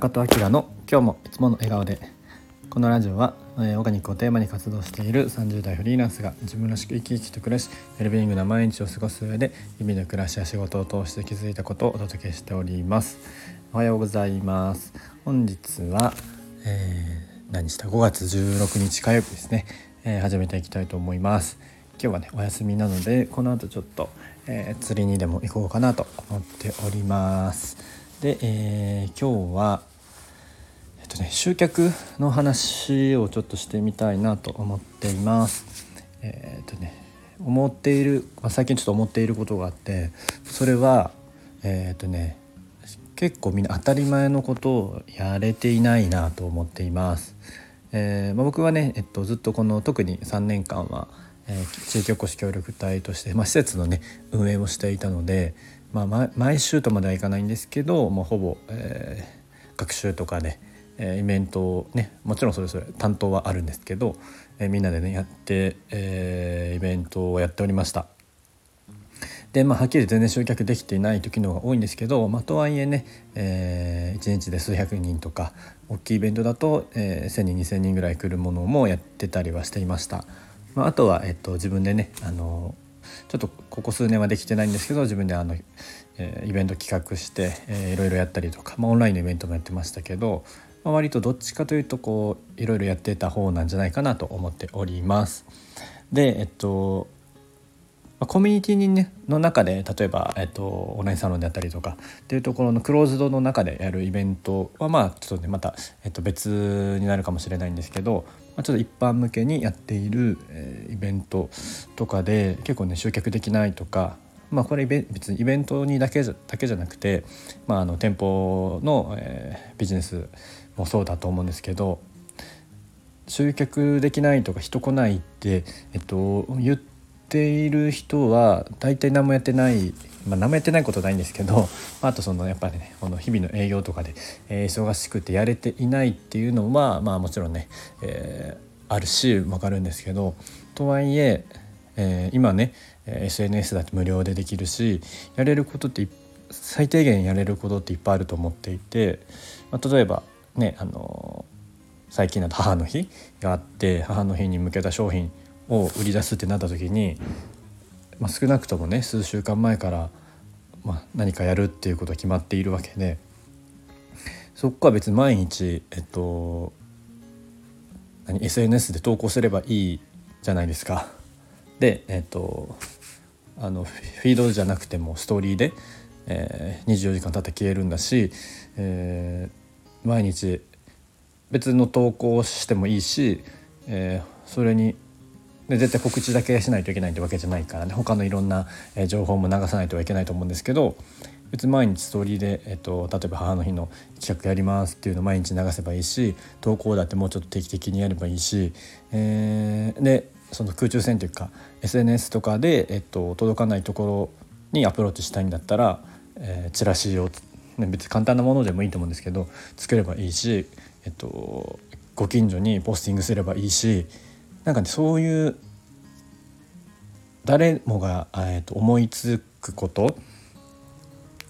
中戸明の今日もいつもの笑顔でこのラジオは、えー、オーガニックをテーマに活動している30代フリーランスが自分らしく生き生きと暮らしウェルビーイングな毎日を過ごす上で日々の暮らしや仕事を通して気づいたことをお届けしております。おはようございます。本日は、えー、何した5月16日火曜日ですね、えー、始めていきたいと思います。今日はねお休みなのでこの後ちょっと、えー、釣りにでも行こうかなと思っております。で、えー、今日はとね集客の話をちょっとしてみたいなと思っていますえー、っとね思っている、まあ、最近ちょっと思っていることがあってそれはえー、っとね結構みんな当たり前のことをやれていないなと思っています。えーまあ、僕はね、えっと、ずっとこの特に3年間はえー、地域おこし協力隊として、まあ、施設のね運営をしていたので、まあ、毎週とまではいかないんですけど、まあ、ほぼ、えー、学習とかで、え、イベントをねもちろんそれぞれ担当はあるんですけど、え、みんなでねやって、え、イベントをやっておりました。でまあ、はっきり全然集客できていない時の方が多いんですけど、まあ、とはいえね、えー、1日で数百人とか大きいイベントだと、えー、1,000人2,000人ぐらい来るものもやってたりはしていました。まあ、あとは、えっと、自分でねあのちょっとここ数年はできてないんですけど自分であの、えー、イベント企画して、えー、いろいろやったりとか、まあ、オンラインのイベントもやってましたけど、まあ、割とどっちかというとこういろいろやってた方なんじゃないかなと思っております。でえっとコミュニティにねの中で例えば、えっと、オンラインサロンであったりとかっていうところのクローズドの中でやるイベントはまあちょっとねまた、えっと、別になるかもしれないんですけど、まあ、ちょっと一般向けにやっている、えー、イベントとかで結構ね集客できないとかまあ、これ別にイベントにだけじゃだけじゃなくて、まあ、あの店舗の、えー、ビジネスもそうだと思うんですけど集客できないとか人来ないって、えっと、言っている人は大体何もやってない、まあ、何もやってないことないんですけどあとそのやっぱりねこの日々の営業とかで、えー、忙しくてやれていないっていうのはまあもちろんね、えー、あるし分かるんですけどとはいええー、今ね SNS だって無料でできるしやれることって最低限やれることっていっぱいあると思っていて、まあ、例えばねあの最近だと母の日があって母の日に向けた商品を売り出すってなった時に、まあ、少なくともね数週間前から、まあ、何かやるっていうことは決まっているわけでそこは別に毎日、えっと、何 SNS で投稿すればいいじゃないですか。で、えっと、あのフィードじゃなくてもストーリーで、えー、24時間経って消えるんだし、えー、毎日別の投稿をしてもいいし、えー、それにで絶対告知だけしないといけないってわけじゃないからね。他のいろんな情報も流さないといけないと思うんですけど別に毎日ストーリーで、えっと、例えば母の日の企画やりますっていうのを毎日流せばいいし投稿だってもうちょっと定期的にやればいいし、えー、でその空中戦というか SNS とかで、えっと、届かないところにアプローチしたいんだったら、えー、チラシを、別に簡単なものでもいいと思うんですけど作ればいいし、えっと、ご近所にポスティングすればいいしなんかねそういう誰もが、えー、と思いつくこと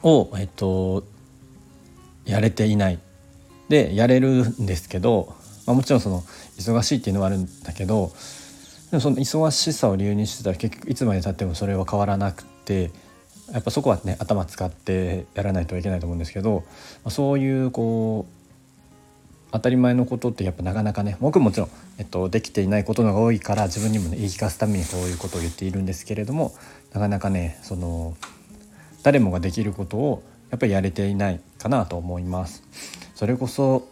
を、えー、とやれていない。でやれるんですけど、まあ、もちろんその忙しいっていうのはあるんだけどでもその忙しさを理由にしてたら結局いつまでたってもそれは変わらなくてやっぱそこはね頭使ってやらないといけないと思うんですけど、ま、そういうこう当たり前のことってやっぱなかなかね僕ももちろん、えっと、できていないことのが多いから自分にもね言い聞かすためにこういうことを言っているんですけれどもなかなかねその誰もができることをやっぱりやれていないかなと思います。それこそ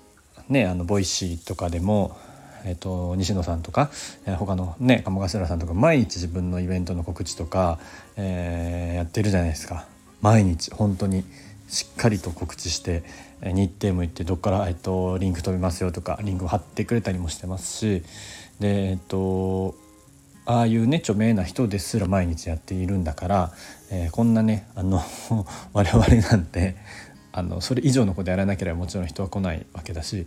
ねあの Voicy とかでもえっと、西野さんとか、えー、他のね鴨頭さんとか毎日自分のイベントの告知とか、えー、やってるじゃないですか。毎日本当にしっかりと告知してえ日程も行ってどっから、えっと、リンク飛びますよとかリンクを貼ってくれたりもしてますしでえっとああいうね著名な人ですら毎日やっているんだから、えー、こんなねあの 我々なんてあのそれ以上のことやらなければもちろん人は来ないわけだし、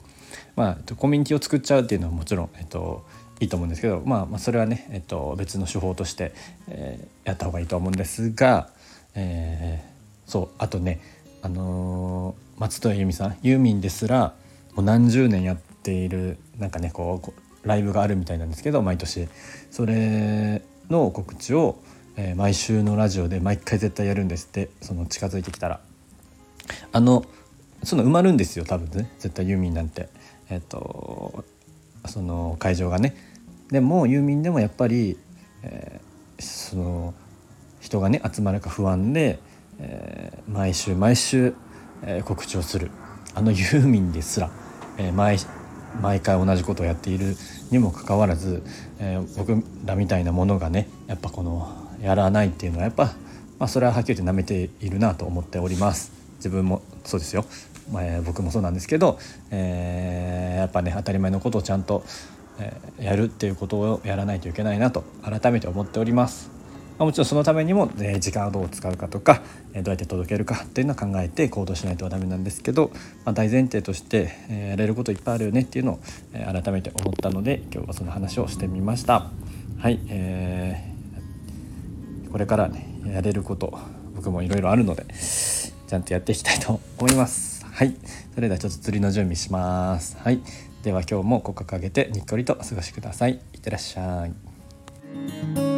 まあ、コミュニティを作っちゃうっていうのはもちろん、えっと、いいと思うんですけど、まあ、まあそれはね、えっと、別の手法として、えー、やった方がいいと思うんですが、えー、そうあとねあのー、松任谷由実さんユーミンですらもう何十年やっているなんかねこうライブがあるみたいなんですけど毎年。それの告知を、えー、毎週のラジオで毎回絶対やるんですってその近づいてきたら。あのその埋まるんですよ多分ね。絶対ユーミンなんて。えっ、とその会場がね。でもユーミンでもやっぱり、えー、その人がね集まるか不安で、えー、毎週毎週、えー、告知をする。あのユーミンですら、えー、毎毎回同じことをやっているにもかかわらず、えー、僕らみたいなものがねやっぱこのやらないっていうのはやっぱ、まあ、それははっきり言って舐めているなと思っております。自分もそうですよ、まあ、僕もそうなんですけど、えー、やっぱね当たり前のことをちゃんと、えー、やるっていうことをやらないといけないなと改めて思っておりますまあ、もちろんそのためにも、え時間をどう使うかとか、えどうやって届けるかっていうのを考えて行動しないとダメなんですけど、まあ、大前提として、えやれることいっぱいあるよねっていうのを、え改めて思ったので今日はその話をしてみました。はい、えー、これからねやれること僕もいろいろあるのでちゃんとやっていきたいと思います。はい、それではちょっと釣りの準備します。はい、では今日も骨格上げてにっこりとお過ごしください。いってらっしゃい。